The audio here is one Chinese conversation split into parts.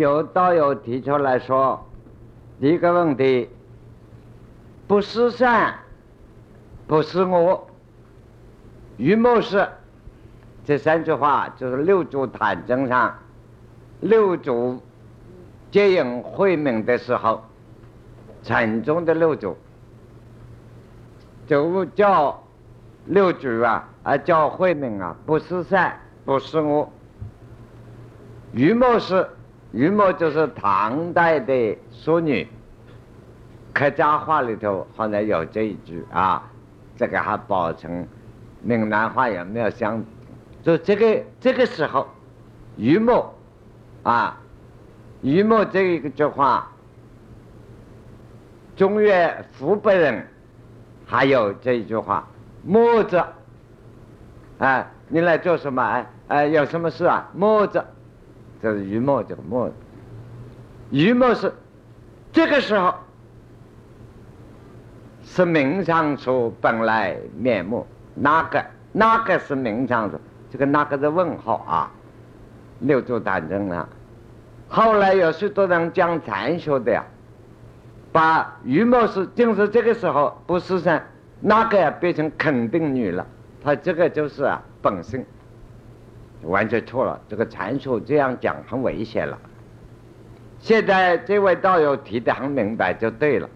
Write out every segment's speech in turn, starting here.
有道友提出来说，一个问题，不是善，不是我，于某是，这三句话就是六祖坛经上，六祖接引慧明的时候，禅宗的六祖，就叫六祖啊，啊叫慧明啊，不是善，不是我，于某是。于某就是唐代的淑女，客家话里头好像有这一句啊，这个还保存闽南话有没有相？就这个这个时候，于某啊，于某这一句话，中原湖北人还有这一句话，墨子，哎，你来做什么？哎哎，有什么事啊？墨子。这是于墨，这个墨，于墨是这个时候是明上书本来面目，哪个哪个是明上书？这个哪个是问号啊？六祖坛经了。后来有许多人讲禅学的呀，把于墨是正是这个时候不是噻，那个呀变成肯定语了？他这个就是啊本性。完全错了，这个禅术这样讲很危险了。现在这位道友提的很明白，就对了。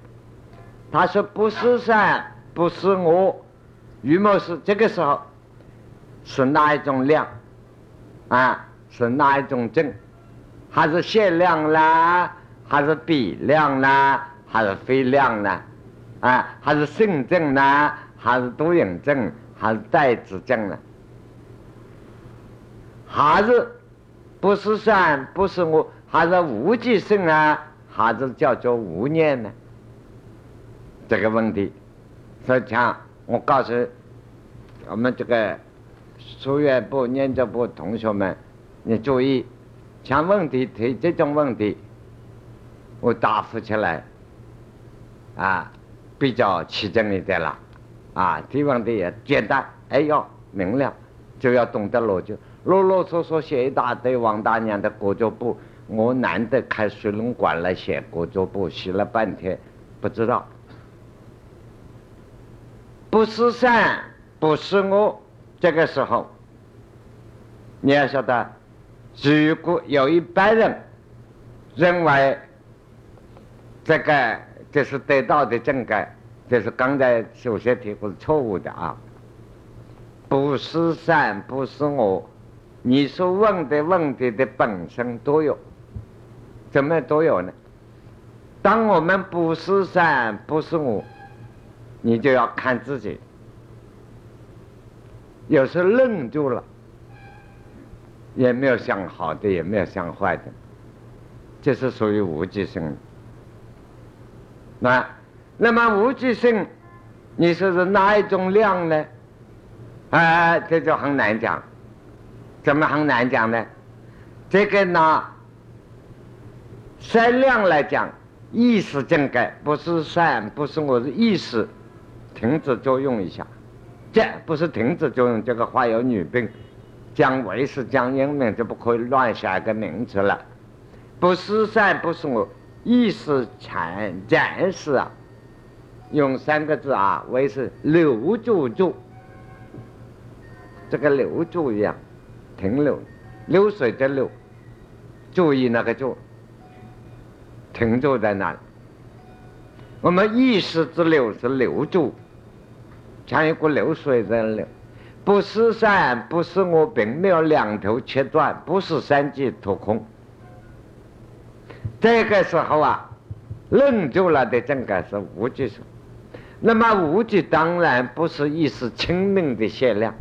他说不是善，不是恶，于某是这个时候是哪一种量啊？是哪一种正？还是限量啦？还是比量啦？还是非量呢？啊？还是性正呢？还是多引正？还是代子正呢？还是不是善，不是我，还是无记性啊，还是叫做无念呢？这个问题，所以讲，我告诉我们这个书院部、研究部同学们，你注意，像问题提这种问题，我答复起来啊，比较齐整一点了，啊，提问题也简单，哎呦，明了，就要懂得逻辑。啰啰嗦嗦写一大堆王大娘的国作簿，我难得开水龙馆来写国作簿，写了半天，不知道，不是善，不是我。这个时候，你要晓得，如果有一般人认为这个这是得到的正改，这是刚才首先提过是错误的啊，不是善，不是我。你说问的问题的本身都有，怎么都有呢？当我们不是善，不是我，你就要看自己。有时愣住了，也没有想好的，也没有想坏的，这是属于无记性。那那么无记性，你说是哪一种量呢？啊，这就很难讲。怎么很难讲呢？这个拿善量来讲，意识正改不是善，不是我的意识停止作用一下，这不是停止作用。这个话有女病，讲为是讲英文就不可以乱下一个名词了。不是善，不是我意识禅暂时啊，用三个字啊，为是留住住，这个留住一样。停留，流水的流，注意那个注，停住在那里。我们意识之流是留住，像一股流水在流，不是善，不是我，并没有两头切断，不是三界脱空。这个时候啊，愣住了的正个是无极数。那么无极当然不是意识清明的限量。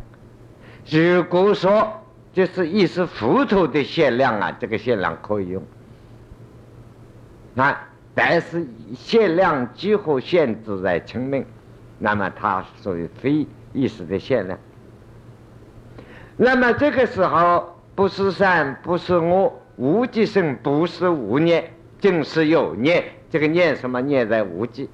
如果说。就是一时糊涂的限量啊，这个限量可以用。那但是限量几乎限制在清明，那么它属于非意识的限量。那么这个时候不是善，不是我，无记性不是无念，正是有念。这个念什么念在无记。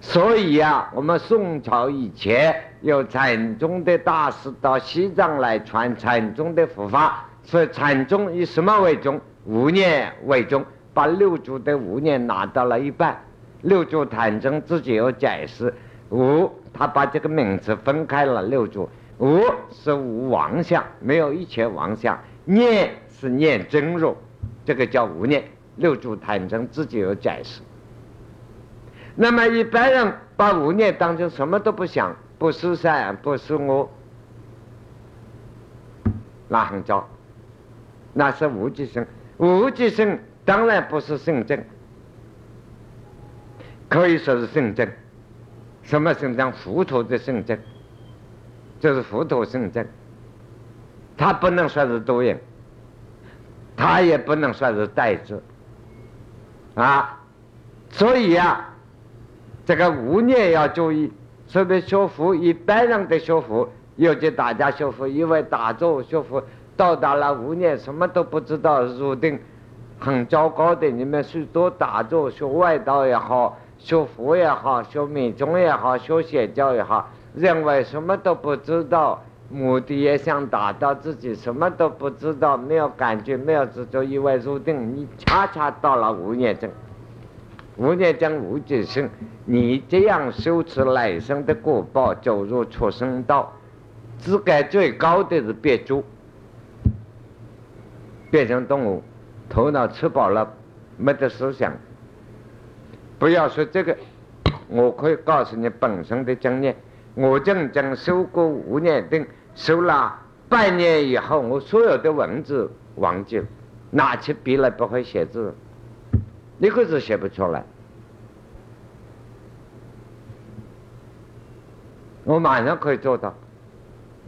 所以呀，我们宋朝以前有禅宗的大师到西藏来传禅宗的佛法，所以禅宗以什么为宗？无念为宗，把六祖的无念拿到了一半。六祖坛宗自己有解释，无他把这个名词分开了。六祖无是无妄想，没有一切妄想；念是念真如，这个叫无念。六祖坛宗自己有解释。那么一般人把无念当成什么都不想，不是善，不是我，那很糟。那是无极生，无极生当然不是圣正。可以说是圣正，什么圣正？糊涂的圣正，就是糊涂圣正。他不能算是多人，他也不能算是代字啊。所以呀，这个无念要注意。特别学佛，一般人的学佛，尤其大家学佛，因为大众学佛到达了无念，什么都不知道，入定很糟糕的。你们许多大众学外道也好。学佛也好，学密宗也好，学邪教也好，认为什么都不知道，目的也想达到自己什么都不知道，没有感觉，没有执着，以为入定，你恰恰到了无念症，无念症无极生，你这样修持来生的果报，走入畜生道，资格最高的是变猪，变成动物，头脑吃饱了，没得思想。不要说这个，我可以告诉你本身的经验。我正正修过五年定，修了半年以后，我所有的文字忘记了，拿起笔来不会写字，一个字写不出来。我马上可以做到，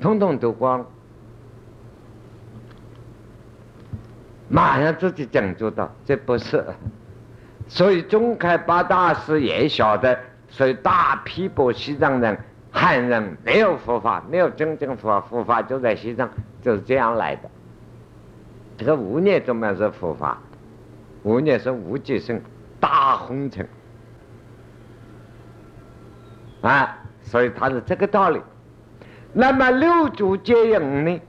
统统都光，马上自己讲做到，这不是。所以中开八大师也晓得，所以大批波西藏人、汉人没有佛法，没有真正佛佛法就在西藏，就是这样来的。这个无念怎么样是佛法？无念是无极生大红尘啊，所以它是这个道理。那么六祖接引呢？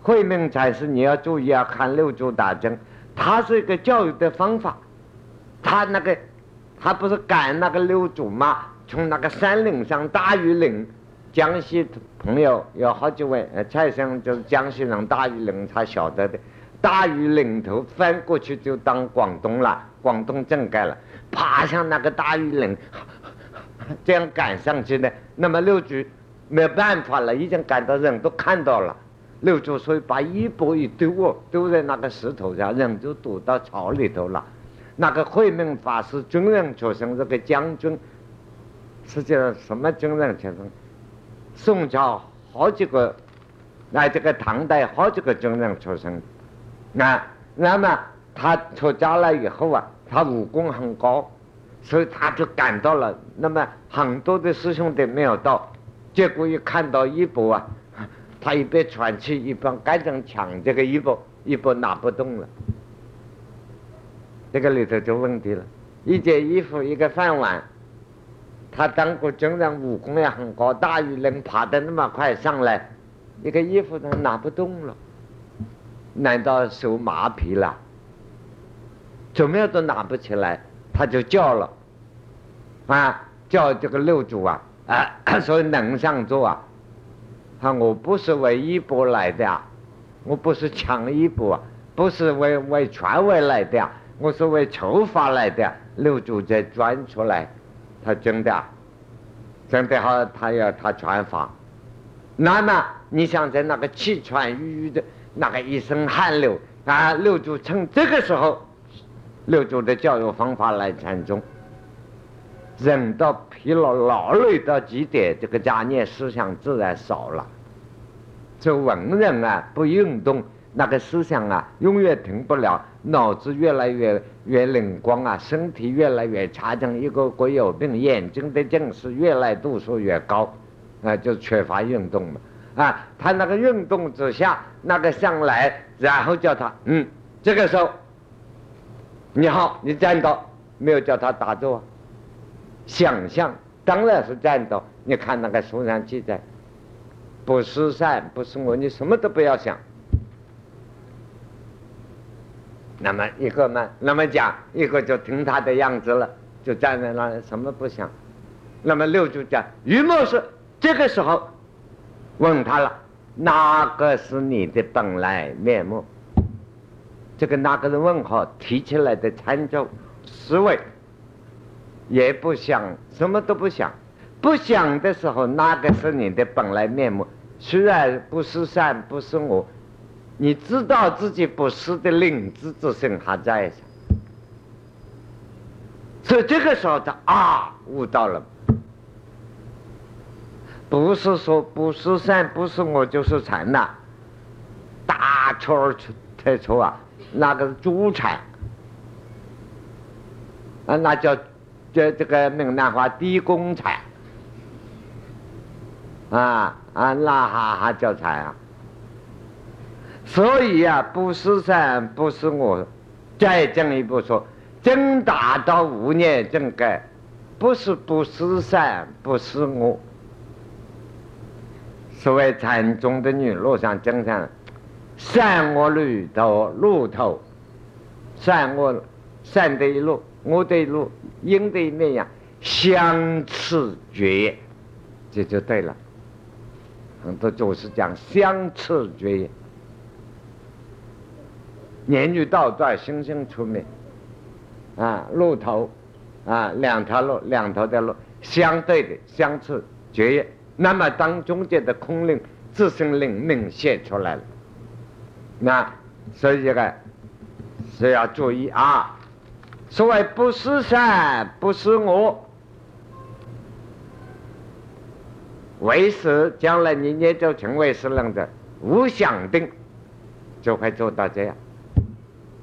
慧命禅师你要注意要看六祖大经，它是一个教育的方法。他那个，他不是赶那个六祖吗？从那个山岭上大庾岭，江西朋友有好几位，呃，蔡生就是江西人，大庾岭他晓得的。大庾岭头翻过去就当广东了，广东正盖了，爬上那个大庾岭，这样赶上去呢。那么六祖没办法了，已经赶到人都看到了。六祖所以把衣钵一丢哦，丢在那个石头上，人就躲到草里头了。那个慧命法师军人出身，这个将军，实际上什么军人出身？宋朝好几个，那这个唐代好几个军人出身，那那么他出家了以后啊，他武功很高，所以他就赶到了。那么很多的师兄弟没有到，结果一看到衣钵啊，他一边喘气一边赶紧抢这个衣钵，衣钵拿不动了。这个里头就问题了，一件衣服，一个饭碗，他当过军人，武功也很高，大鱼能爬得那么快上来，一个衣服他拿不动了，难道手麻痹了？怎么样都拿不起来，他就叫了，啊，叫这个六祖啊，啊，所以能上座啊，他我不是为衣钵来的啊，我不是抢衣钵啊，不是为为权位来的啊。我是为求法来的六祖在转出来，他真的，真的好，他要他传法。那么你想在那个气喘吁吁的那个一身汗流啊，六祖趁这个时候，六祖的教育方法来禅宗，人到疲劳、劳累到极点，这个杂念思想自然少了。做文人啊，不运动。那个思想啊，永远停不了，脑子越来越越灵光啊，身体越来越差，劲一个个有病，眼睛的近视越来度数越高，啊，就缺乏运动嘛，啊，他那个运动之下，那个上来，然后叫他，嗯，这个时候，你好，你站到，没有叫他打坐啊，想象当然是站到，你看那个书上记载，不是善，不是我，你什么都不要想。那么一个嘛，那么讲，一个就听他的样子了，就站在那里什么不想。那么六祖讲，于某是这个时候问他了，哪个是你的本来面目？这个那个人问号提起来的参照思维，也不想，什么都不想，不想的时候，那个是你的本来面目？虽然不是善，不是我。你知道自己不是的灵智之身还在，所以这个时候他啊悟到了，不是说不是善不是我就是禅呐，大错特错啊，那个是猪禅。啊，那叫这这个闽南话低功禅啊啊，那还还叫禅啊？所以呀，不是善，不是我。再进一步说，真达到无念正觉，不是不是善，不是我。所谓禅宗的女路上经常，善恶路头路头，善恶善的一路，我的一路，阴的一面样，相次绝，这就对了。很多祖师讲相次绝。言语道断，星星出灭。啊，路头，啊，两条路，两头的路，相对的相次绝。那么，当中间的空灵自身灵明显出来了。那所以这个是要注意啊。所谓不是善，不是我，为师将来你也就成为是人的无想定，就会做到这样。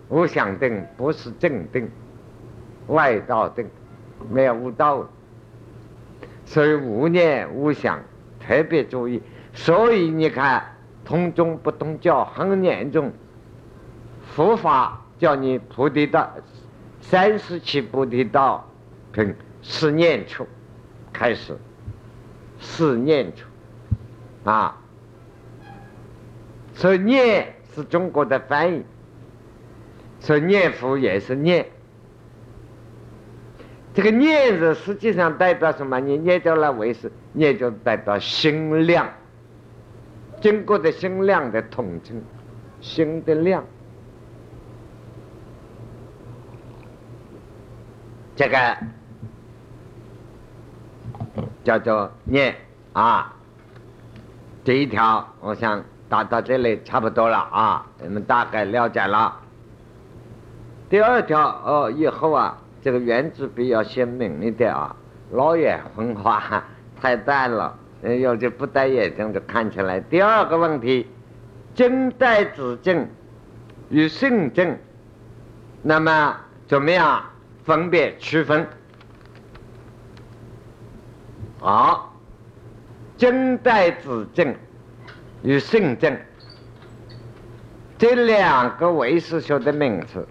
无想定不是正定，外道定，没有悟道，所以无念无想特别注意。所以你看，通中不通教很严重，佛法叫你菩提道，三十七菩提道，从四念处开始，四念处。啊，所以念是中国的翻译。所以念佛也是念，这个念字实际上代表什么？你念掉了为是，念就代表心量，经过的心量的统称，心的量，这个叫做念啊。这一条，我想达到这里差不多了啊，你们大概了解了。第二条哦，以后啊，这个原子比较鲜明一点啊，老眼昏花太淡了，有的不戴眼镜就看起来。第二个问题，金带子镜与性证，那么怎么样分别区分？好，金代子证与性证这两个唯识学的名词。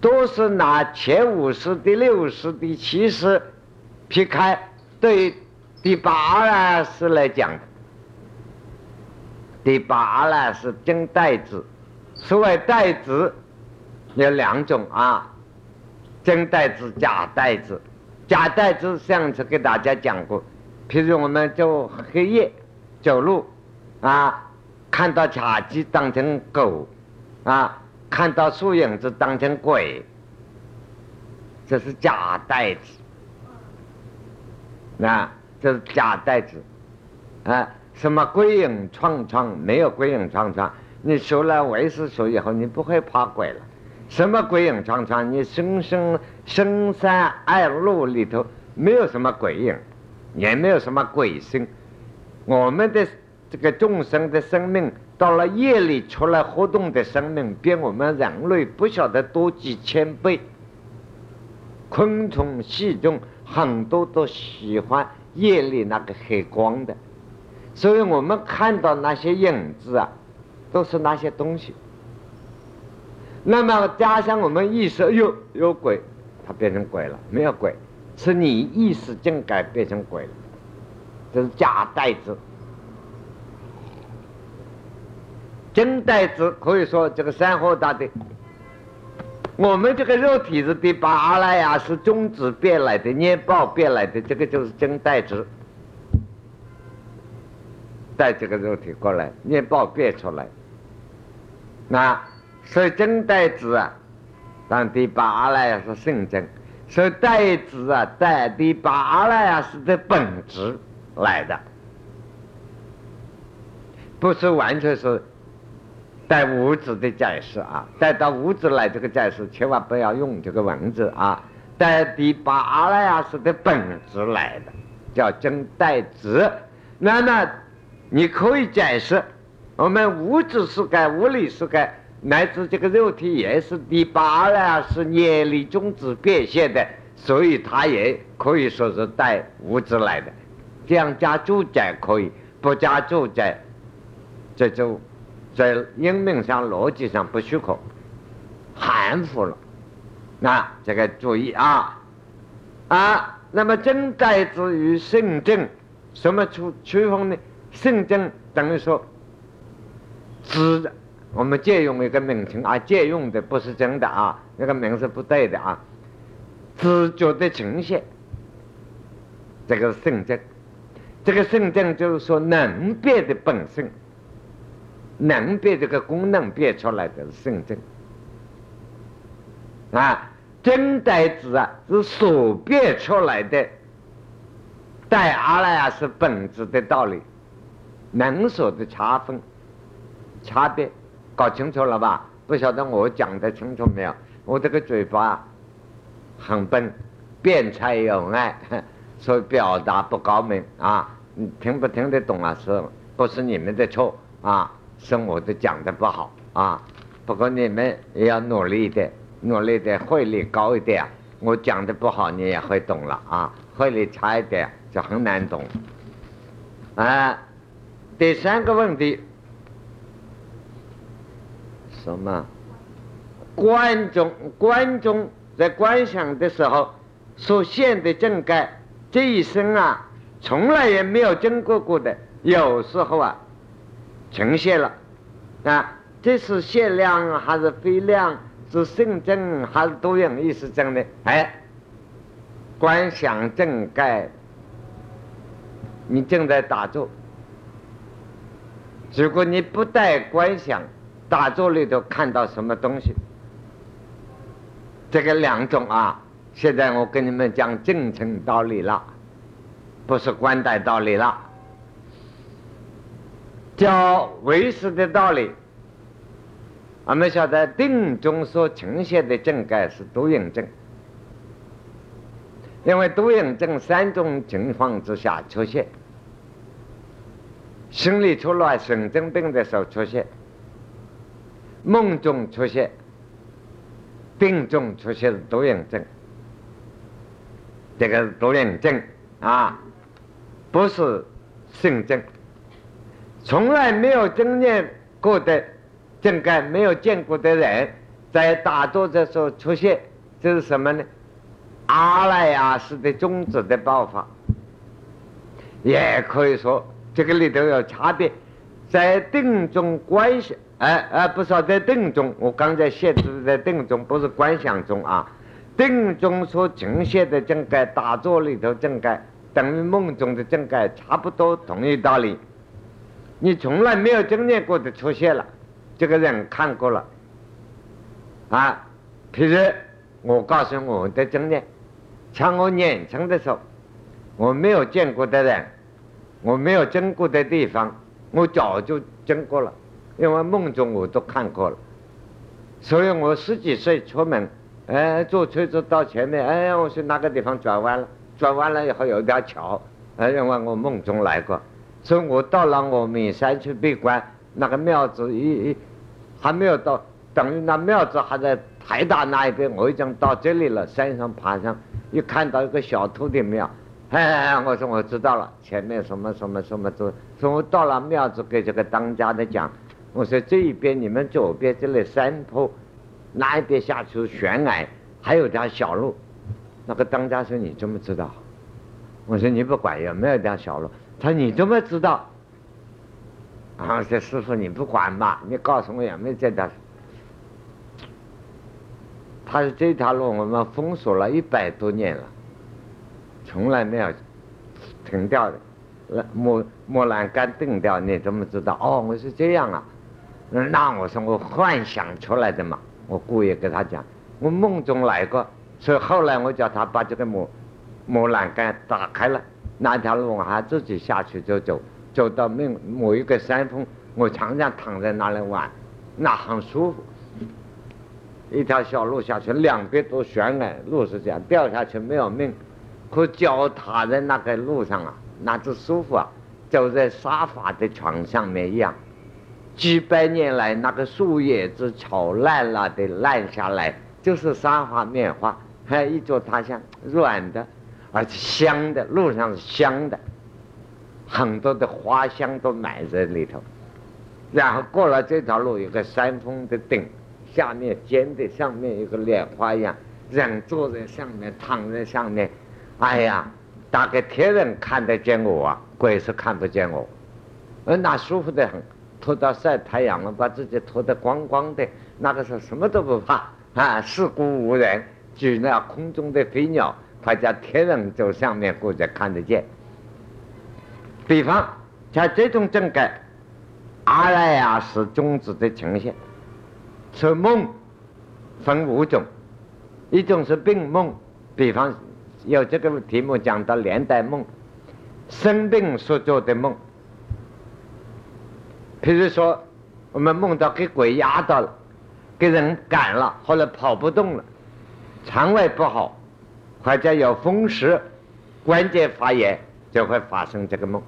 都是拿前五十、第六十、第七十劈开，对第八呢是来讲的。第八呢是金代子，所谓代子有两种啊，真袋子、假袋子。假袋子上次给大家讲过，譬如我们走黑夜走路啊，看到茶几当成狗啊。看到树影子当成鬼，这是假袋子。那这是假袋子，啊，什么鬼影幢幢？没有鬼影幢幢。你学了唯识学以后，你不会怕鬼了。什么鬼影幢幢？你深深深山暗路里头没有什么鬼影，也没有什么鬼声。我们的这个众生的生命。到了夜里出来活动的生命，比我们人类不晓得多几千倍。昆虫细菌很多都喜欢夜里那个黑光的，所以我们看到那些影子啊，都是那些东西。那么加上我们意识，有有鬼，它变成鬼了；没有鬼，是你意识境改变成鬼了，这是假代子。真代子可以说这个山河大的我们这个肉体是第八阿赖呀，是种子变来的，念报变来的，这个就是真代子，带这个肉体过来，念报变出来。那所以真代子啊，当第八阿赖呀是圣真，所以代子啊，带第八阿赖呀是的本质来的，不是完全是。带物质的解释啊，带到物质来这个解释，千万不要用这个文字啊。带第八阿赖耶识的本质来的，叫真代子。那么你可以解释，我们物质世界、物理世界乃至这个肉体也是第八阿赖耶识业力种子变现的，所以它也可以说是带物质来的。这样加住宅可以，不加住宅，这就。在英明上、逻辑上不许可，含糊了。那这个注意啊啊！那么真代之与圣正，什么区区分呢？圣正等于说，知我们借用一个名称啊，借用的不是真的啊，那个名是不对的啊。知觉的呈现，这个是圣正，这个圣正就是说能变的本性。能变这个功能变出来的是圣正啊，真代子啊是所变出来的，带阿赖耶是本质的道理，能所的差分差别搞清楚了吧？不晓得我讲的清楚没有？我这个嘴巴很笨，辩才有碍，所以表达不高明啊！你听不听得懂啊？是不是你们的错啊？是我的讲的不好啊，不过你们也要努力一点，努力的慧力高一点。我讲的不好，你也会懂了啊。慧力差一点就很难懂。啊，第三个问题，什么？观众观众在观想的时候所现的正盖，这一生啊，从来也没有经过过的，有时候啊。呈现了，啊，这是限量还是非量？是圣正还是多用意识正呢？哎，观想正盖，你正在打坐。如果你不带观想，打坐里头看到什么东西？这个两种啊，现在我跟你们讲正称道理了，不是观待道理了。叫唯识的道理，我们晓得定中所呈现的正盖是多影症，因为多影症三种情况之下出现：心理出乱、神经病的时候出现，梦中出现，病中出现多应症。这个多应症啊，不是性症。从来没有经验过的正盖，没有见过的人，在打坐的时候出现，这是什么呢？阿赖耶识的种子的爆发，也可以说这个里头有差别。在定中观想，哎哎，不是在定中，我刚才写的在定中，不是观想中啊。定中所呈现的正盖，打坐里头正盖，等于梦中的正盖，差不多同一道理。你从来没有经验过的出现了，这个人看过了，啊，譬如我告诉我的经验，像我年轻的时候，我没有见过的人，我没有经过的地方，我早就经过了，因为梦中我都看过了，所以我十几岁出门，哎，坐车子到前面，哎，我说那个地方转弯了，转弯了以后有一条桥，哎，因为我梦中来过。所以我到了我们山去闭关，那个庙子一一还没有到，等于那庙子还在台大那一边，我已经到这里了。山上爬上，一看到一个小土地庙，哎，我说我知道了，前面什么什么什么都。所以我到了庙子，给这个当家的讲，我说这一边你们左边这里山坡，那一边下去悬崖，还有条小路。那个当家说你怎么知道？我说你不管有没有条小路。他说你怎么知道？啊，这师傅你不管吧？你告诉我有没有这条？他说这条路我们封锁了一百多年了，从来没有停掉的。木木栏杆定掉，你怎么知道？哦，我是这样啊。那我说我幻想出来的嘛。我故意跟他讲，我梦中来过，所以后来我叫他把这个木木栏杆打开了，那条路我还自己下去就走，走到某某一个山峰，我常常躺在那里玩，那很舒服。一条小路下去，两边都悬崖，路是这样，掉下去没有命，可脚踏在那个路上啊。那只舒服啊，走在沙发的床上面一样。几百年来，那个树叶子炒烂了的烂下来，就是沙发棉花，还 一坐它像软的，而且香的，路上是香的，很多的花香都埋在里头。然后过了这条路，有个山峰的顶，下面尖的，上面有个莲花一样，人坐在上面，躺在上面，哎呀。大概天人看得见我啊，鬼是看不见我。而那舒服的很，脱到晒太阳了，把自己脱得光光的，那个时候什么都不怕 啊，四顾无人，举那空中的飞鸟，他叫天人走上面过着看得见。比方像这种正盖，阿赖耶识种子的呈现，说梦分五种，一种是病梦，比方。有这个题目讲到连带梦，生病所做的梦。譬如说，我们梦到给鬼压到了，给人赶了，后来跑不动了，肠胃不好，或者有风湿、关节发炎，就会发生这个梦。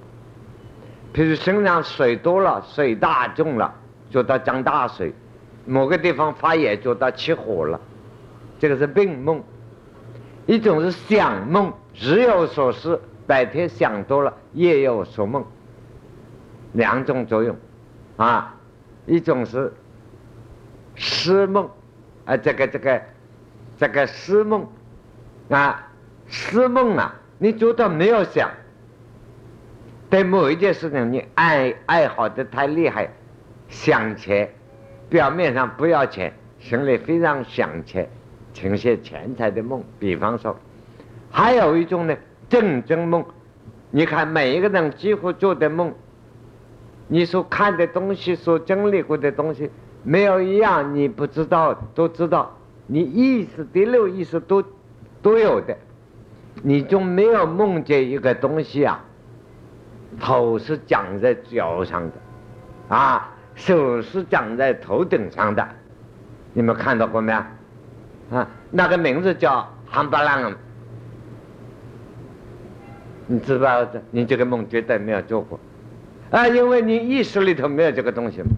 譬如身上水多了，水大重了，觉到涨大水，某个地方发炎，觉到起火了，这个是病梦。一种是想梦，日有所思，白天想多了，夜有所梦，两种作用，啊，一种是思梦，啊，这个这个这个思梦，啊，思梦啊，你觉得没有想，对某一件事情你爱爱好的太厉害，想钱，表面上不要钱，心里非常想钱。呈现钱财的梦，比方说，还有一种呢，正真梦。你看每一个人几乎做的梦，你所看的东西，所经历过的东西，没有一样你不知道，都知道。你意识第六意识都都有的，你就没有梦见一个东西啊，头是长在脚上的，啊，手是长在头顶上的，你们看到过没有？啊，那个名字叫汉巴浪，你知道？的，你这个梦绝对没有做过，啊，因为你意识里头没有这个东西嘛，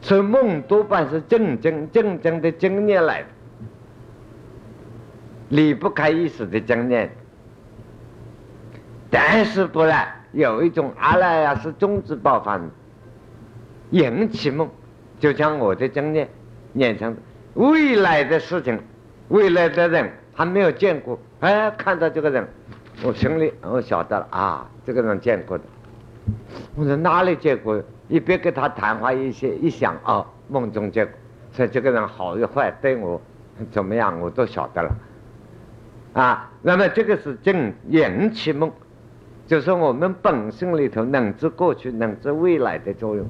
所以梦多半是正正正正的经验来的，离不开意识的经验。但是不然，有一种阿赖耶是种子爆发，引起梦，就像我的经验，念成。未来的事情，未来的人还没有见过，哎，看到这个人，我心里我晓得了啊，这个人见过的。我说哪里见过？一边跟他谈话一些，一想哦，梦中见过，所以这个人好与坏，对我怎么样，我都晓得了。啊，那么这个是正引起梦，就是我们本身里头能知过去、能知未来的作用，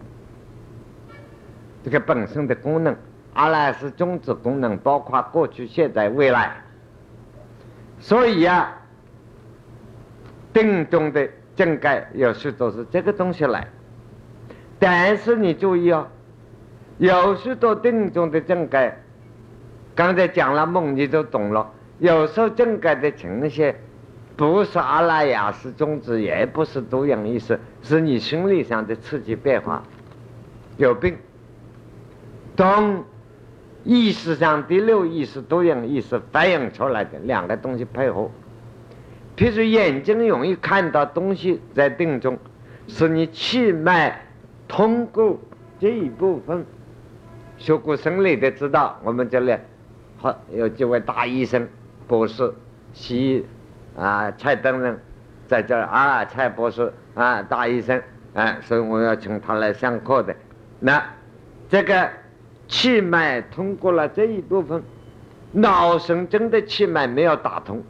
这个本身的功能。阿赖是种子功能，包括过去、现在、未来。所以呀，定中的正盖有时都是这个东西来。但是你注意哦，有许多定中的正盖，刚才讲了梦，你就懂了。有时候正盖的呈现，不是阿赖耶识种子，也不是多样意识，是你心理上的刺激变化，有病，懂。意识上第六意识多样意识反映出来的两个东西配合，譬如眼睛容易看到东西在定中，是你气脉通过这一部分。学过生理的知道，我们这里好有几位大医生、博士、西医啊，蔡登人在这儿啊，蔡博士啊，大医生啊，所以我要请他来上课的。那这个。气脉通过了这一部分，脑神经的气脉没有打通，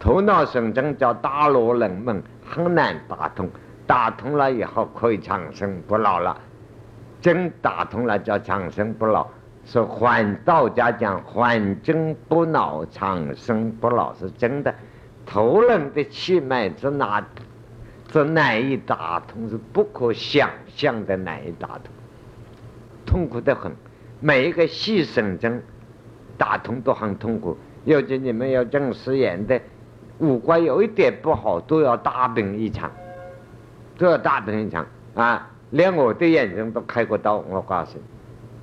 头脑神经叫大罗冷门，很难打通。打通了以后可以长生不老了，真打通了叫长生不老。是还道家讲还真不老，长生不老是真的。头人的气脉之难，之难以打通，是不可想象的难以打通，痛苦的很。每一个细神经打通都很痛苦。尤其你们有近视眼的，五官有一点不好，都要大病一场，都要大病一场啊！连我的眼睛都开过刀，我告诉你。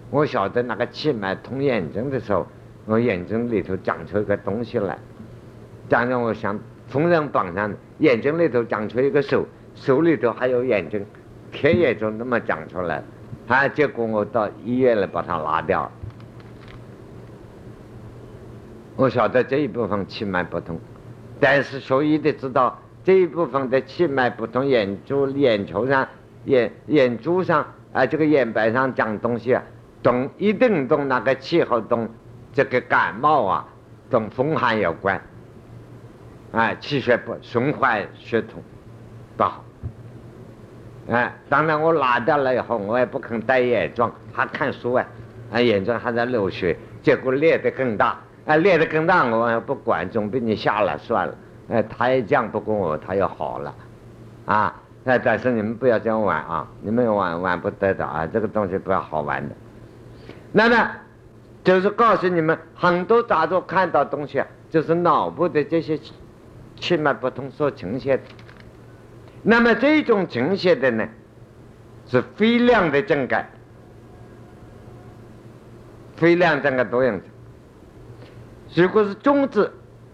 我晓得那个气脉通眼睛的时候，我眼睛里头长出一个东西来，长得我像缝纫棒上，眼睛里头长出一个手，手里头还有眼睛，天眼就那么长出来，啊，结果我到医院来把它拿掉。我晓得这一部分气脉不通，但是所以得知道这一部分的气脉不通，眼珠、眼球上、眼眼珠上啊，这个眼白上长东西啊。同一定同那个气候同这个感冒啊，同风寒有关，啊，气血不循环血统不好，哎，当然我拿掉了以后，我也不肯戴眼妆，还看书啊，啊，眼睛还在流血，结果裂得更大，啊，裂得更大，我也不管，总比你下了算了，哎，他也犟不过我，他又好了，啊，哎，但是你们不要这样玩啊，你们玩玩不得的啊，这个东西不要好玩的。那么，就是告诉你们，很多杂作看到东西，就是脑部的这些气脉不通所呈现的。那么这种呈现的呢，是非量的正感，非量正感多样子。如果是中子，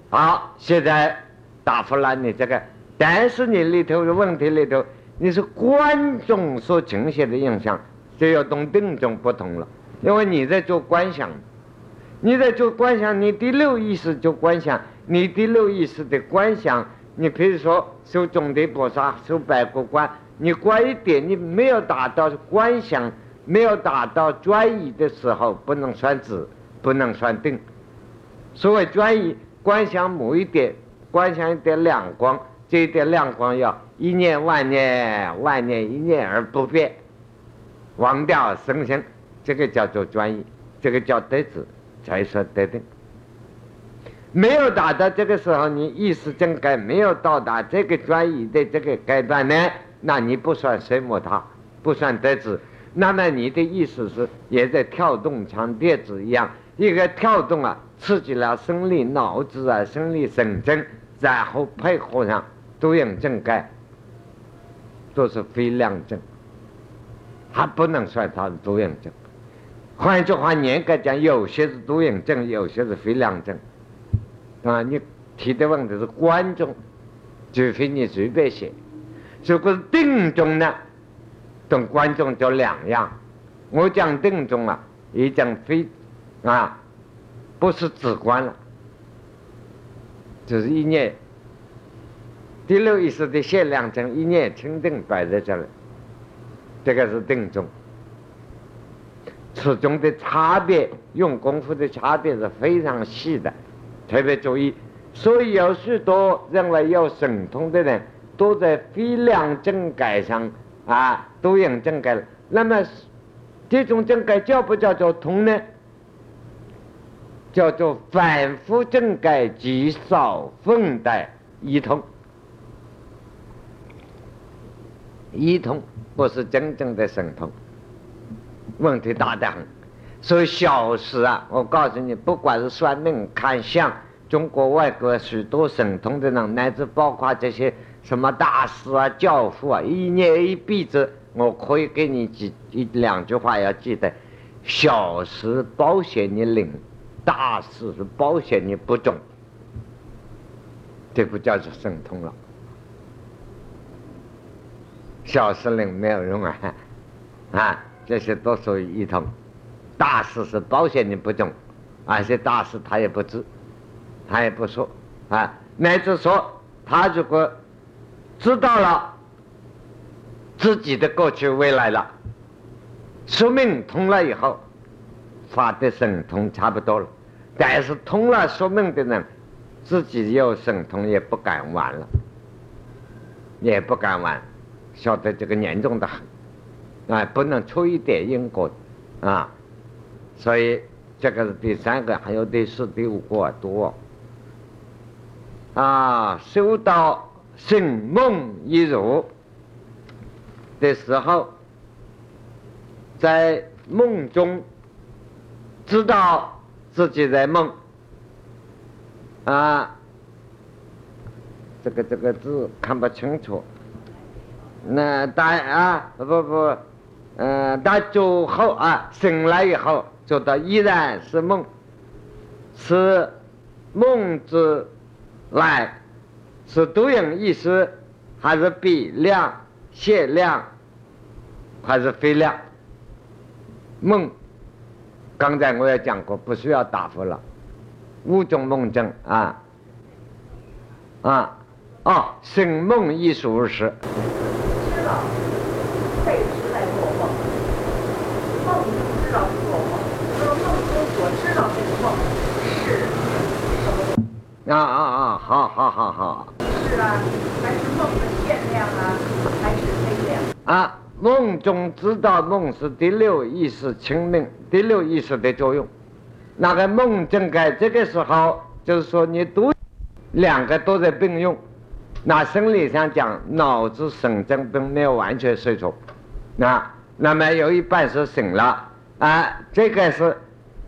好，现在答复了你这个，但是你里头的问题里头，你是观众所呈现的印象，就要同定中不同了。因为你在做观想，你在做观想，你第六意识就观想，你第六意识的观想，你比如说受总的菩萨，受百国观，你观一点，你没有达到观想，没有达到专一的时候，不能算止，不能算定。所谓专一，观想某一点，观想一点亮光，这一点亮光要一念万念，万念一念而不变，忘掉生生。这个叫做专一，这个叫得子，才说得定。没有达到这个时候，你意识正改没有到达这个专一的这个阶段呢，那你不算生摩他，不算得子。那么你的意思是也在跳动，像电子一样，一个跳动啊，刺激了生理脑子啊，生理神经，然后配合上多用正改，都是非量症，还不能算它是多用症。换句话，严格讲，有些是多应症，有些是非良症。啊，你提的问题是观众，除非你随便写。如果是定中呢，跟观众就两样。我讲定中啊，也讲非啊，不是直观了，就是一念第六意识的限量证，一念清定摆在这里，这个是定中。此中的差别，用功夫的差别是非常细的，特别注意。所以有许多认为有神通的人，都在非量正改上啊，都用正改了。那么这种正改叫不叫做通呢？叫做反复正改极少分代一通，一通不是真正的神通。问题大得很，所以小时啊，我告诉你，不管是算命、看相，中国、外国许多神通的人，乃至包括这些什么大师啊、教父啊，一念一辈子，我可以给你几一两句话要记得：小时保险你领，大事是保险你不中，这不叫做神通了。小时灵没有用啊，啊。这些都属于一通，大事是保险你不中，而且大事他也不知，他也不说，啊，乃至说他如果知道了自己的过去未来了，宿命通了以后，发的神通差不多了，但是通了说明的人，自己有神通也不敢玩了，也不敢玩，晓得这个严重的很，啊，不能出一点因果，啊，所以这个是第三个，还有第四、第五个多，啊，修到醒梦一如。的时候，在梦中知道。自己在梦，啊，这个这个字看不清楚。那大啊不不，嗯，大酒后啊醒来以后，觉得依然是梦，是梦之来，是多样意思，还是比量、限量，还是非量？梦。刚才我也讲过，不需要答复了。五种梦症啊，啊，哦，醒梦一术是。知道被知来做梦，梦中知道是做梦，那么梦中所知道这个梦是什么？啊啊啊！好好好好。是啊，还是梦的限量啊，还是非量？啊。梦中知道梦是第六意识清明，第六意识的作用。那个梦正该这个时候，就是说你都两个都在并用。那生理上讲，脑子神经并没有完全睡着，那那么有一半是醒了啊。这个是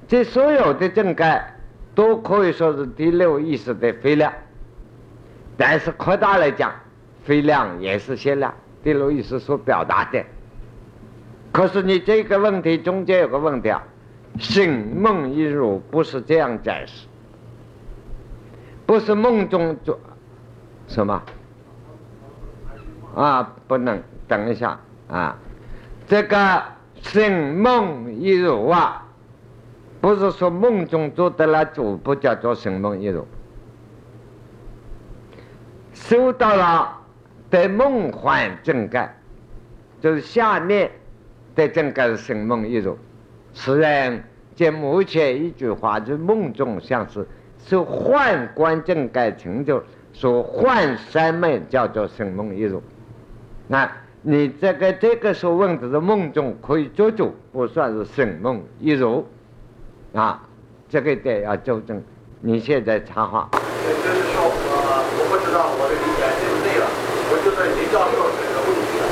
这所有的正盖都可以说是第六意识的非量，但是扩大来讲，非量也是限量。第六意识所表达的，可是你这个问题中间有个问题啊，醒梦一如不是这样解释，不是梦中做什么啊？不能等一下啊，这个醒梦一如啊，不是说梦中做的了主不叫做醒梦一如，收到了。的梦幻正盖，就是下面的正盖是醒梦一入。此人见目前一句话，就梦中像是是幻观正盖成就，说幻三昧叫做醒梦一入。那你这个这个时候问的是梦中可以做主，不算是醒梦一入啊，这个得要纠正。你现在插话。就是说，呃，我不知道我的理解对不对了。我就在李教授这个问题了，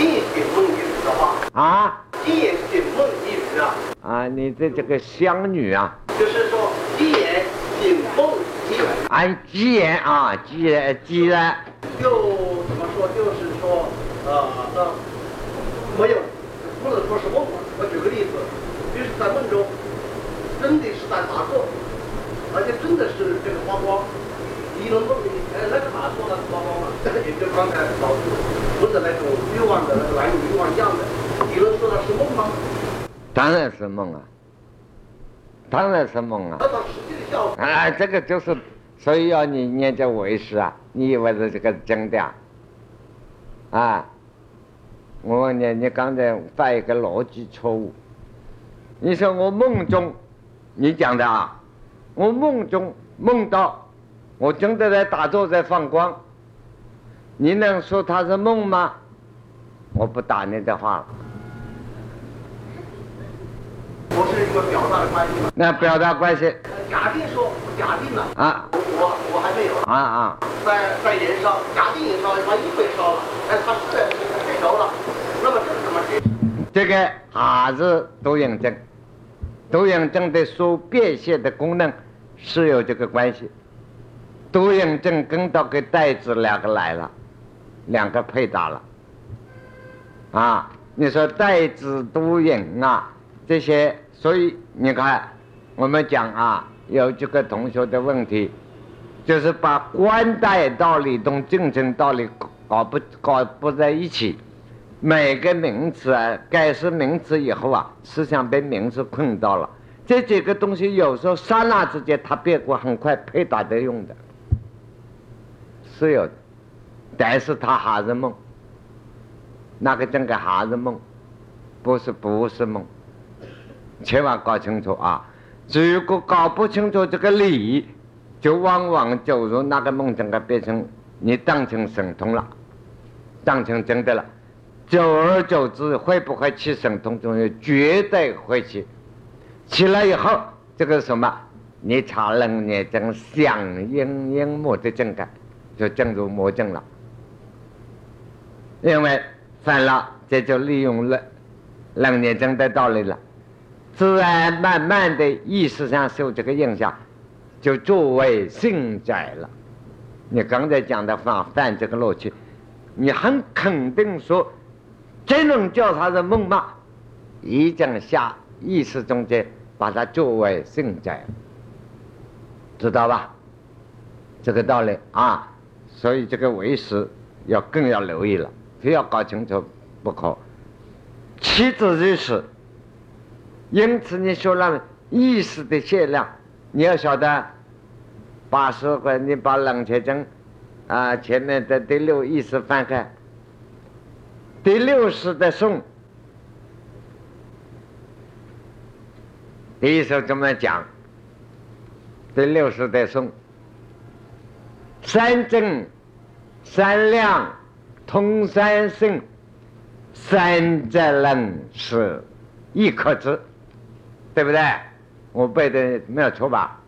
一顶梦一语的话啊，一顶梦一语啊啊，你的这个乡女啊，就是说一言顶梦一语，按几言啊，几言几然，就怎么说，就是说呃，那没有不能说是梦。我举个例子，就是在梦中真的是在打坐，而且真的是这个发光。你能梦里，哎，那个哪说的发光嘛？也就刚才老师问的那种欲望的那个男女欲望一样的，你能说那是梦吗？当然是梦啊，当然是梦啊。实际的效果？哎，这个就是，所以要你念这为师啊，你以为是这个真的啊？啊，我问你，你刚才犯一个逻辑错误。你说我梦中，你讲的啊，我梦中梦到。我真的在打坐，在放光，你能说它是梦吗？我不打你的话了。不是一个表达的关系吗？那表达关系。假定说，假定了。啊。我我还没有。啊啊。在在燃烧，假定燃烧，它一会烧了，哎，他是在燃烧了，那么这是什么解释？这个还是多样症，多样症的所变现的功能是有这个关系。多音症跟到个袋子两个来了，两个配搭了，啊，你说袋子多音啊，这些，所以你看，我们讲啊，有几个同学的问题，就是把官带道理同精神道理搞不搞不在一起，每个名词啊，改是名词以后啊，思想被名词困到了，这几个东西有时候刹那之间它变过，很快配搭的用的。是有的，但是他还是梦，那个整个还是梦，不是不是梦，千万搞清楚啊！如果搞不清楚这个理，就往往走入那个梦中，啊，变成你当成神通了，当成真的了。久而久之，会不会起神通作用？绝对会起。起来以后，这个什么？你查冷热症响应应魔的症感，就进入魔症了。因为犯了，这就利用了冷热症的道理了，自然慢慢的意识上受这个影响，就作为性在了。你刚才讲的话犯这个乐趣，你很肯定说，这种叫他的梦嘛，已经下意识中间把它作为性在。知道吧？这个道理啊，所以这个为师要更要留意了，非要搞清楚不可。妻子如此，因此你说了意识的限量，你要晓得，八十回你把冷却症啊前面的第六意识翻开，第六识的诵，第一首怎么讲？第六十代颂，三正、三亮、通三圣、三者人是一颗字，对不对？我背的没有错吧？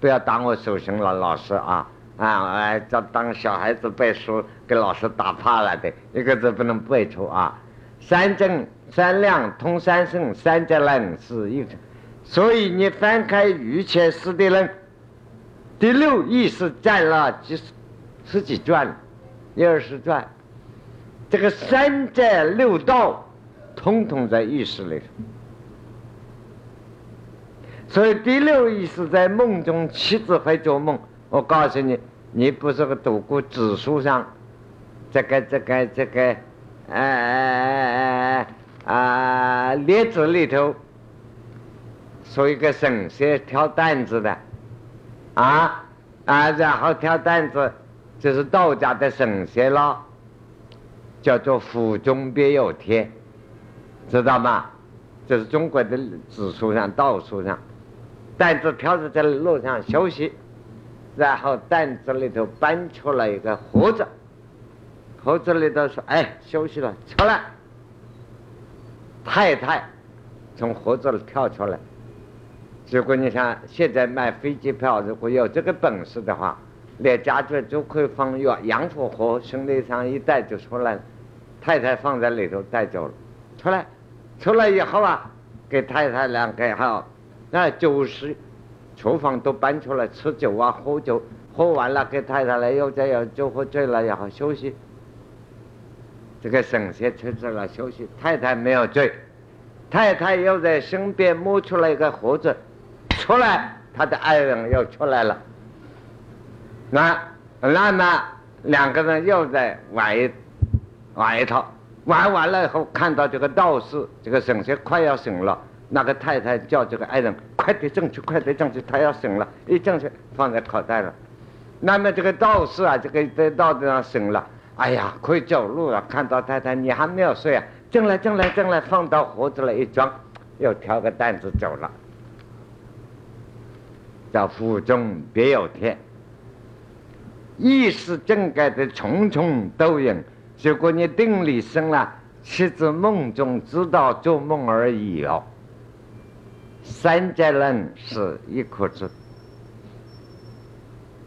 不要打我手心了，老师啊啊！哎，这当小孩子背书，给老师打怕了的，一个字不能背错啊！三正、三亮、通三圣、三者人是一，所以你翻开《御前诗》的人。第六意识占了几十十几转，一二十转，这个三界六道，统统在意识里头。所以第六意识在梦中，妻子会做梦。我告诉你，你不是个读过指数上，这个这个这个，哎哎哎哎啊列子里头，说一个神仙挑担子的。啊啊，然后挑担子，这是道家的神仙了，叫做府中别有天，知道吗？这是中国的指数上道书上，担子挑着在路上休息，然后担子里头搬出来一个盒子，盒子里头说：“哎，休息了，出来。”太太从盒子里跳出来。如果你想现在卖飞机票，如果有这个本事的话，连家具就可以放药洋火盒，行李箱一带就出来了。太太放在里头带走了，出来，出来以后啊，给太太两个号，那酒是，厨房都搬出来吃酒啊，喝酒，喝完了给太太来又再要酒喝醉了然后休息。这个神仙吃醉了休息，太太没有醉，太太又在身边摸出来一个盒子。出来，他的爱人又出来了。那那么两个人又在玩一玩一套，玩完了以后，看到这个道士，这个神仙快要醒了。那个太太叫这个爱人快点进去，快点进去，他要醒了，一进去放在口袋了。那么这个道士啊，这个在道子上醒了，哎呀，可以走路了。看到太太，你还没有睡啊？进来，进来，进来，放到盒子里一装，又挑个担子走了。叫腹中别有天，意识正改的重重斗影。如果你定力生了，妻子梦中知道做梦而已哦。三界人是一颗子，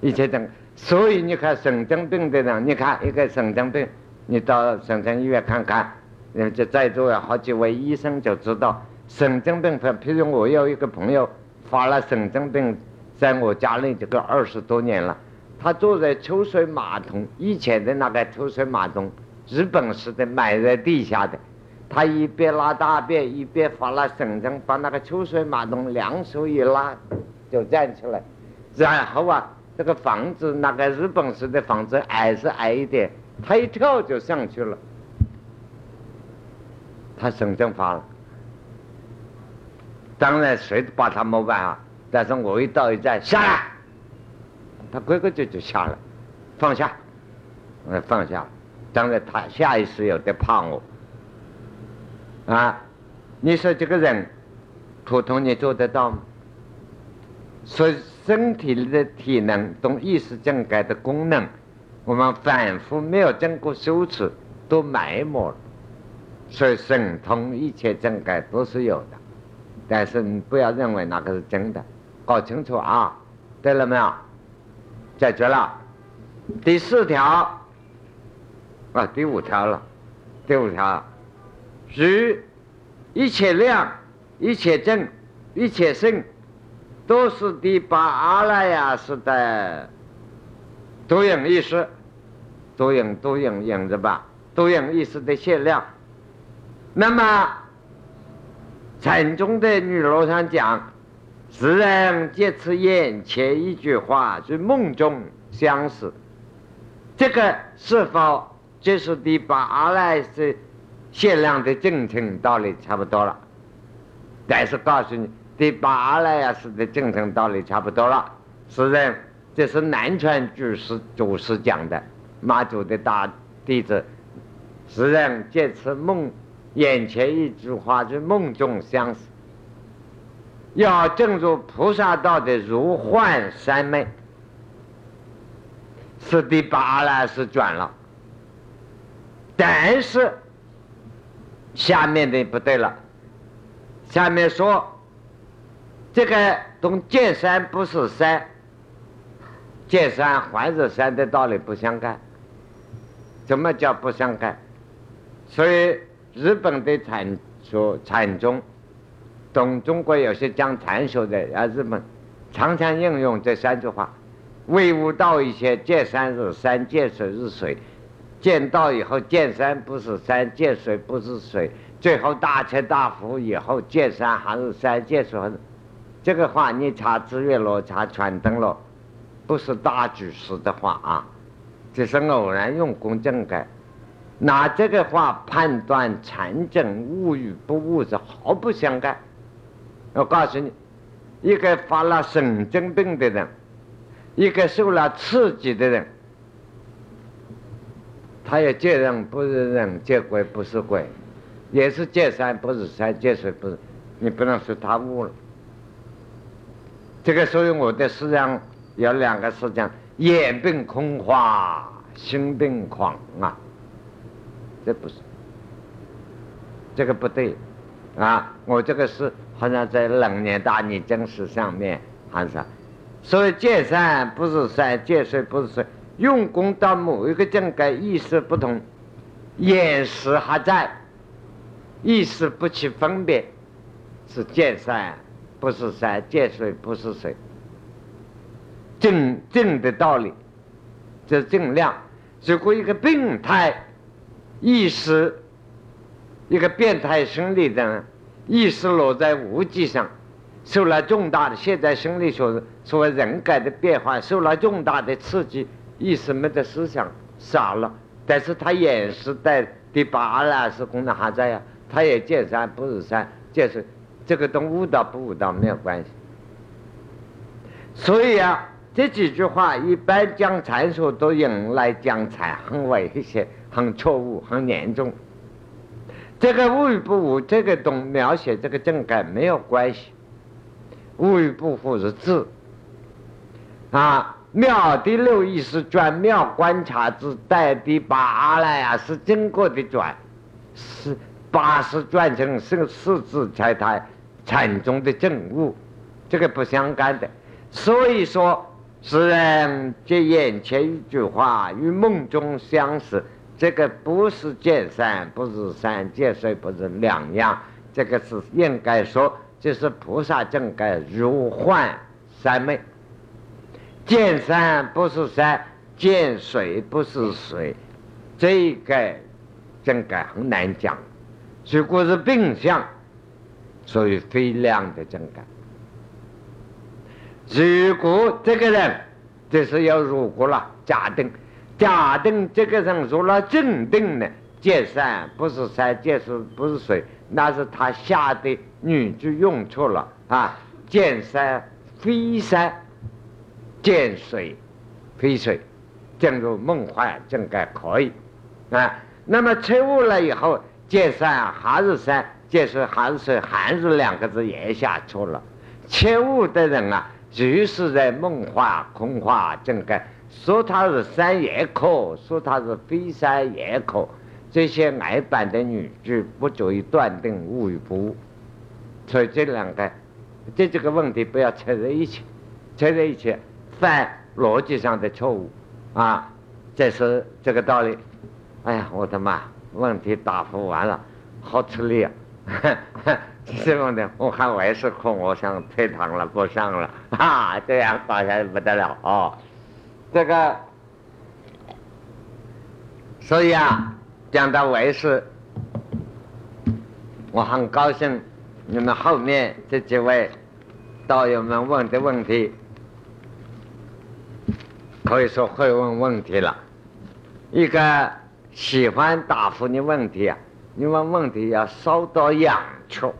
一切等。所以你看神经病的人，你看一个神经病，你到神经医院看看，人家在座有好几位医生就知道神经病。譬如我有一个朋友发了神经病。在我家里这个二十多年了，他坐在抽水马桶，以前的那个抽水马桶，日本式的埋在地下的，他一边拉大便一边发了神经，把那个抽水马桶两手一拉，就站起来，然后啊，这个房子那个日本式的房子矮是矮一点，他一跳就上去了，他神经发了，当然谁都把他没办法。但是我一到一站下来，他规规矩矩下来，放下，我放下。当然他下意识有点怕我，啊，你说这个人，普通你做得到吗？所以身体里的体能、懂意识正改的功能，我们反复没有经过修持，都埋没了。所以神通一切正改都是有的，但是你不要认为那个是真的，搞清楚啊！对了没有？解决了。第四条，啊，第五条了。第五条，如一切量、一切正、一切圣，都是第八阿赖耶识的独影意识，独影独影影子吧，独影意识的限量。那么禅宗的女罗上讲，世人皆此眼前一句话，是梦中相识。这个是否就是第八阿赖是限量的进程道理差不多了？但是告诉你，第八阿赖耶识的进程道理差不多了。是人，这是南传祖师祖师讲的，马祖的大弟子。世人借此梦，眼前一句话是梦中相识。要正入菩萨道的如幻三昧。是第八了，是转了，但是下面的不对了。下面说这个同见山不是山，见山还是山的道理不相干。什么叫不相干？所以日本的禅说禅宗，懂中国有些讲禅学的啊，日本常常应用这三句话。为悟道一切，见山是山，见水是水。见到以后，见山不是山，见水不是水。最后大彻大悟以后，见山还是山，见水还是。这个话你查智月罗，查全灯罗，不是大举士的话啊，只是偶然用功正改。拿这个话判断禅正悟与不悟是毫不相干。我告诉你，一个发了神经病的人。一个受了刺激的人，他也见人不是人，见鬼不是鬼，也是见山不是山，见水不是，你不能说他悟了。这个所以我的思想有两个思想：眼病空花，心病狂啊，这不是，这个不对啊！我这个是好像在冷年大逆真实上面还是。所以见山不是山，见水不是水。用功到某一个境界，意识不同，眼识还在，意识不去分别，是见山不是山，见水不是水。正正的道理，这正量。如果一个病态意识，一个变态生理的意识落在物质上。受了重大的现在心理学所谓人格的变化，受了重大的刺激，意识没得思想少了，但是他也是在第八了，是功能还在呀，他也见山不是山，就是这个东悟道不悟道没有关系。所以啊，这几句话一般讲禅说都用来讲禅很危险、很错误、很严重。这个悟与不悟，这个东描写这个正感没有关系。悟与不悟是智啊，妙的六意识转妙观察之带的八阿赖啊，是经过的转，是八识转成是四字才他禅宗的正悟，这个不相干的。所以说，世人借眼前一句话与梦中相识，这个不是见山，不是山，见水不是两样，这个是应该说。就是菩萨正该如幻三昧，见山不是山，见水不是水，这个正该很难讲。如果是病相，属于非量的正该。如果这个人，这是要如果了，假定，假定这个人入了正定呢，见山不是山，见水不是水，那是他下的。女就用错了啊！见山非山，见水非水，进入梦幻正该可以啊。那么彻悟了以后，见山还是山，见水还是水，还是两个字也下错了。彻悟的人啊，就是在梦话空话，正该说他是山也可，说他是非山也可，这些矮板的语句不足以断定无与不。所以这两个，这几个问题不要扯在一起，扯在一起犯逻辑上的错误啊！这是这个道理。哎呀，我的妈！问题答复完了，好吃力啊！这问题我还为是空，我想退堂了，不上了啊！这样搞下去不得了哦。这个，所以啊，讲到为师，我很高兴。你们后面这几位道友们问的问题，可以说会问问题了。一个喜欢答复你问题啊，你问问题要烧到痒处，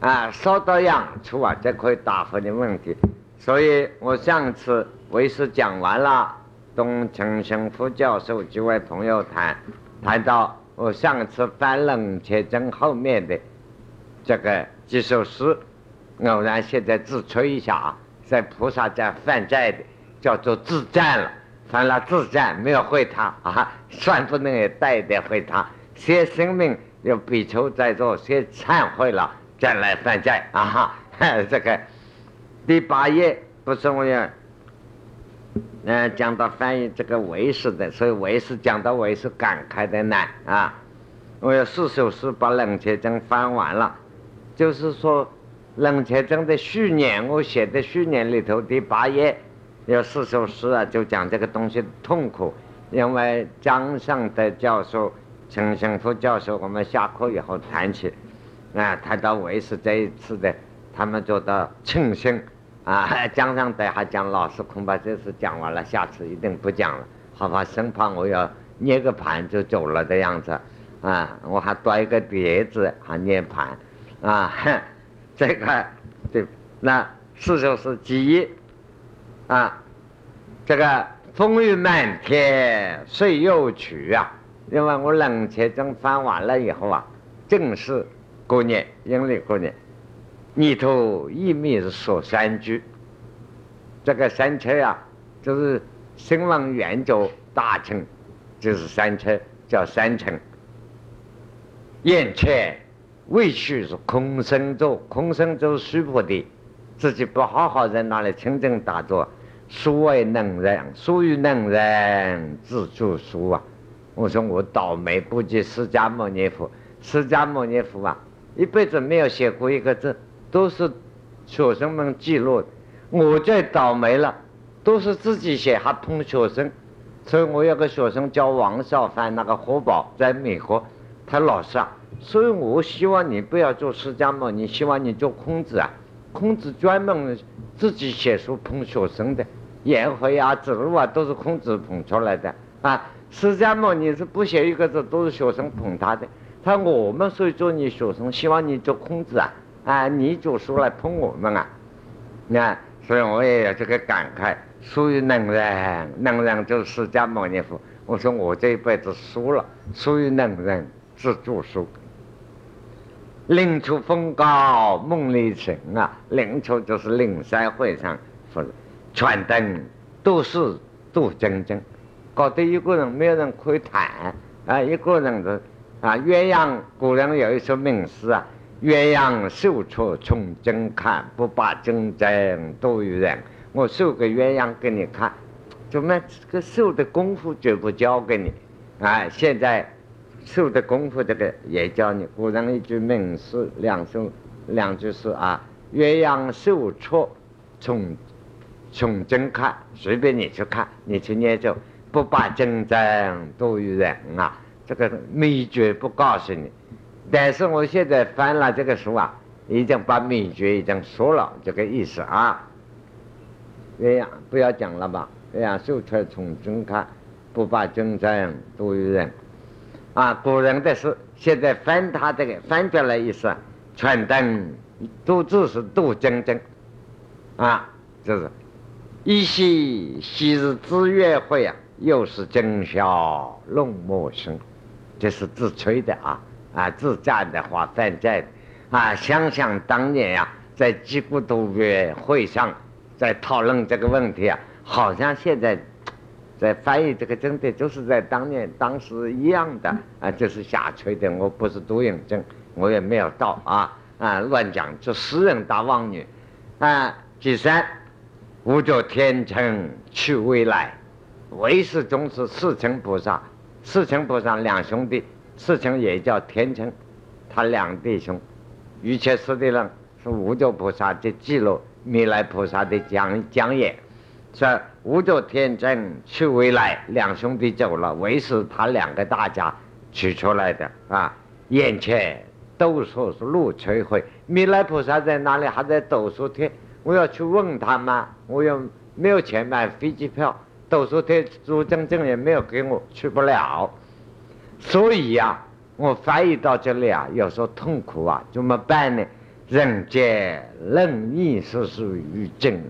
啊，烧到痒处啊，才可以答复你问题。所以我上次为师讲完了，东陈生副教授几位朋友谈谈到我上次翻冷却症后面的。这个几首诗，偶然现在自吹一下啊，在菩萨家犯债的，叫做自战了，犯了自战，没有回他啊，算不能也带点回他，先生命要比丘在做，先忏悔了，再来犯债啊哈，这个第八页不是我要，嗯，讲到翻译这个为师的，所以为师讲到为师感慨的难啊，我有四首诗把冷却症翻完了。就是说，冷却症的序言，我写的序言里头第八页有四首诗啊，就讲这个东西痛苦。因为江尚德教授、陈胜福教授，我们下课以后谈起，啊，谈到为师这一次的，他们做到庆幸啊。江尚德还讲，老师恐怕这次讲完了，下次一定不讲了，好吧？生怕我要捏个盘就走了的样子啊，我还端一个碟子还捏盘。啊，这个对，那四首诗几一啊？这个风雨满天岁又去啊！因为我冷却症翻完了以后啊，正是过年，阴历过年，里头一面是说三句。这个三车啊，就是声望远走大乘，就是三车叫三乘，燕雀。未去是空生走，空生走舒服的，自己不好好在那里清净打坐。所谓能人，所与能人自助书啊！我说我倒霉不及释迦牟尼佛。释迦牟尼佛啊，一辈子没有写过一个字，都是学生们记录。我最倒霉了，都是自己写，还碰学生。所以我有个学生叫王少凡，那个活宝在美国，他老师啊。所以我希望你不要做释迦牟尼，希望你做孔子啊！孔子专门自己写书捧学生的，颜回啊、子路啊都是孔子捧出来的啊。释迦牟尼是不写一个字，都是学生捧他的。他我们所以做你学生，希望你做孔子啊！啊，你做书来捧我们啊！你看，所以我也有这个感慨：属于能人，能人就是释迦牟尼佛。我说我这一辈子输了，属于能人自著书。临出风高梦里成啊，临出就是灵山会上，说全灯都是都真正，搞得一个人没有人可以谈啊，一个人的啊鸳鸯，古人有一首名诗啊，鸳鸯绣出从真看，不把真真多于人。我绣个鸳鸯给你看，怎么这个绣的功夫绝不教给你啊？现在。绣的功夫，这个也教你。古人一句名诗，两首两句诗啊：鸳鸯绣出，从从真看，随便你去看，你去念就，不把真真多于人啊。这个秘诀不告诉你，但是我现在翻了这个书啊，已经把秘诀已经说了，这个意思啊。鸳鸯不要讲了吧，鸳鸯绣出从真看，不把真真多于人。啊，古人的诗，现在翻他这个翻出来意思，全等都只是杜真真，啊，就是一夕昔日之约会啊，又是今宵弄陌生，这是自吹的啊啊，自赞的话翻在的。啊，想想当年呀，在吉古都约会上在讨论这个问题啊，好像现在在翻译这个经典就是在当年当时一样的啊，就是瞎吹的。我不是独影症，我也没有到啊啊乱讲，就诗人大妄语啊。第三，无着天成去未来，唯是宗是四乘菩萨，四乘菩萨两兄弟，四乘也叫天成，他两弟兄，瑜伽师的人是无着菩萨的记录。弥勒菩萨的讲讲演，说无着天真去未来，两兄弟走了，为是他两个大家取出来的啊。眼前都说是路摧毁，弥勒菩萨在哪里？还在斗数天。我要去问他吗？我又没有钱买飞机票，斗数天朱正正也没有给我，去不了。所以呀，我翻译到这里啊，有时候痛苦啊，怎么办呢？人间任意是属于真，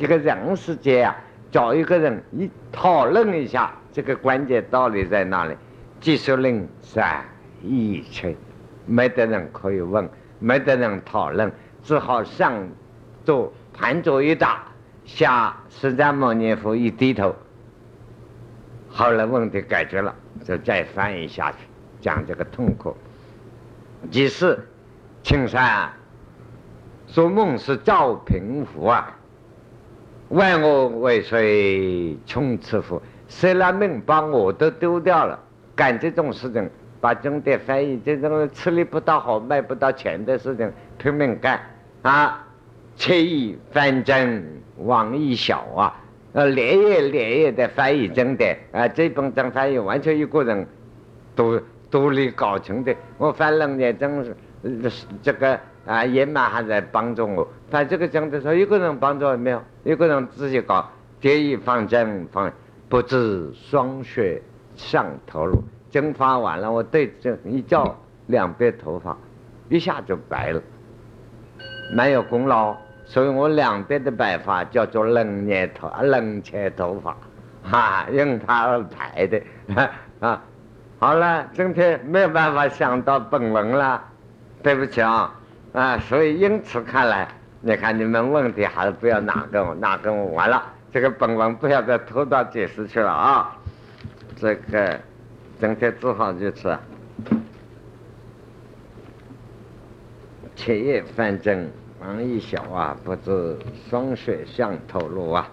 这个人世间啊，找一个人一讨论一下，这个关键道理在哪里？技术论三一切，没得人可以问，没得人讨论，只好上做盘坐一打，下释迦牟尼佛一低头，后来问题解决了，就再翻译下去，讲这个痛苦。即是青山。说梦是赵平福啊，问我为谁穷此福？谁来命把我都丢掉了？干这种事情，把经典翻译这种吃力不讨好、卖不到钱的事情拼命干啊！切意翻正网易小啊，呃，连夜连夜的翻译经典啊，这本真翻译完全一个人独独立搞成的。我翻两年真是这个。啊，爷妈还在帮助我。他这个讲的说，一个人帮助没有，一个人自己搞。天意方针方，不知霜雪上头颅。蒸发完了，我对这一照，两边头发一下就白了，没有功劳。所以我两边的白发叫做冷年头、冷切头发，哈，用它而排的 啊。好了，今天没有办法想到本文了，对不起啊。啊，所以因此看来，你看你们问题还是不要拿跟我拿跟我完了，这个本文不要再拖到解释去了啊。这个今天只好就是，切叶翻正，王一小啊，不知霜雪向头路啊。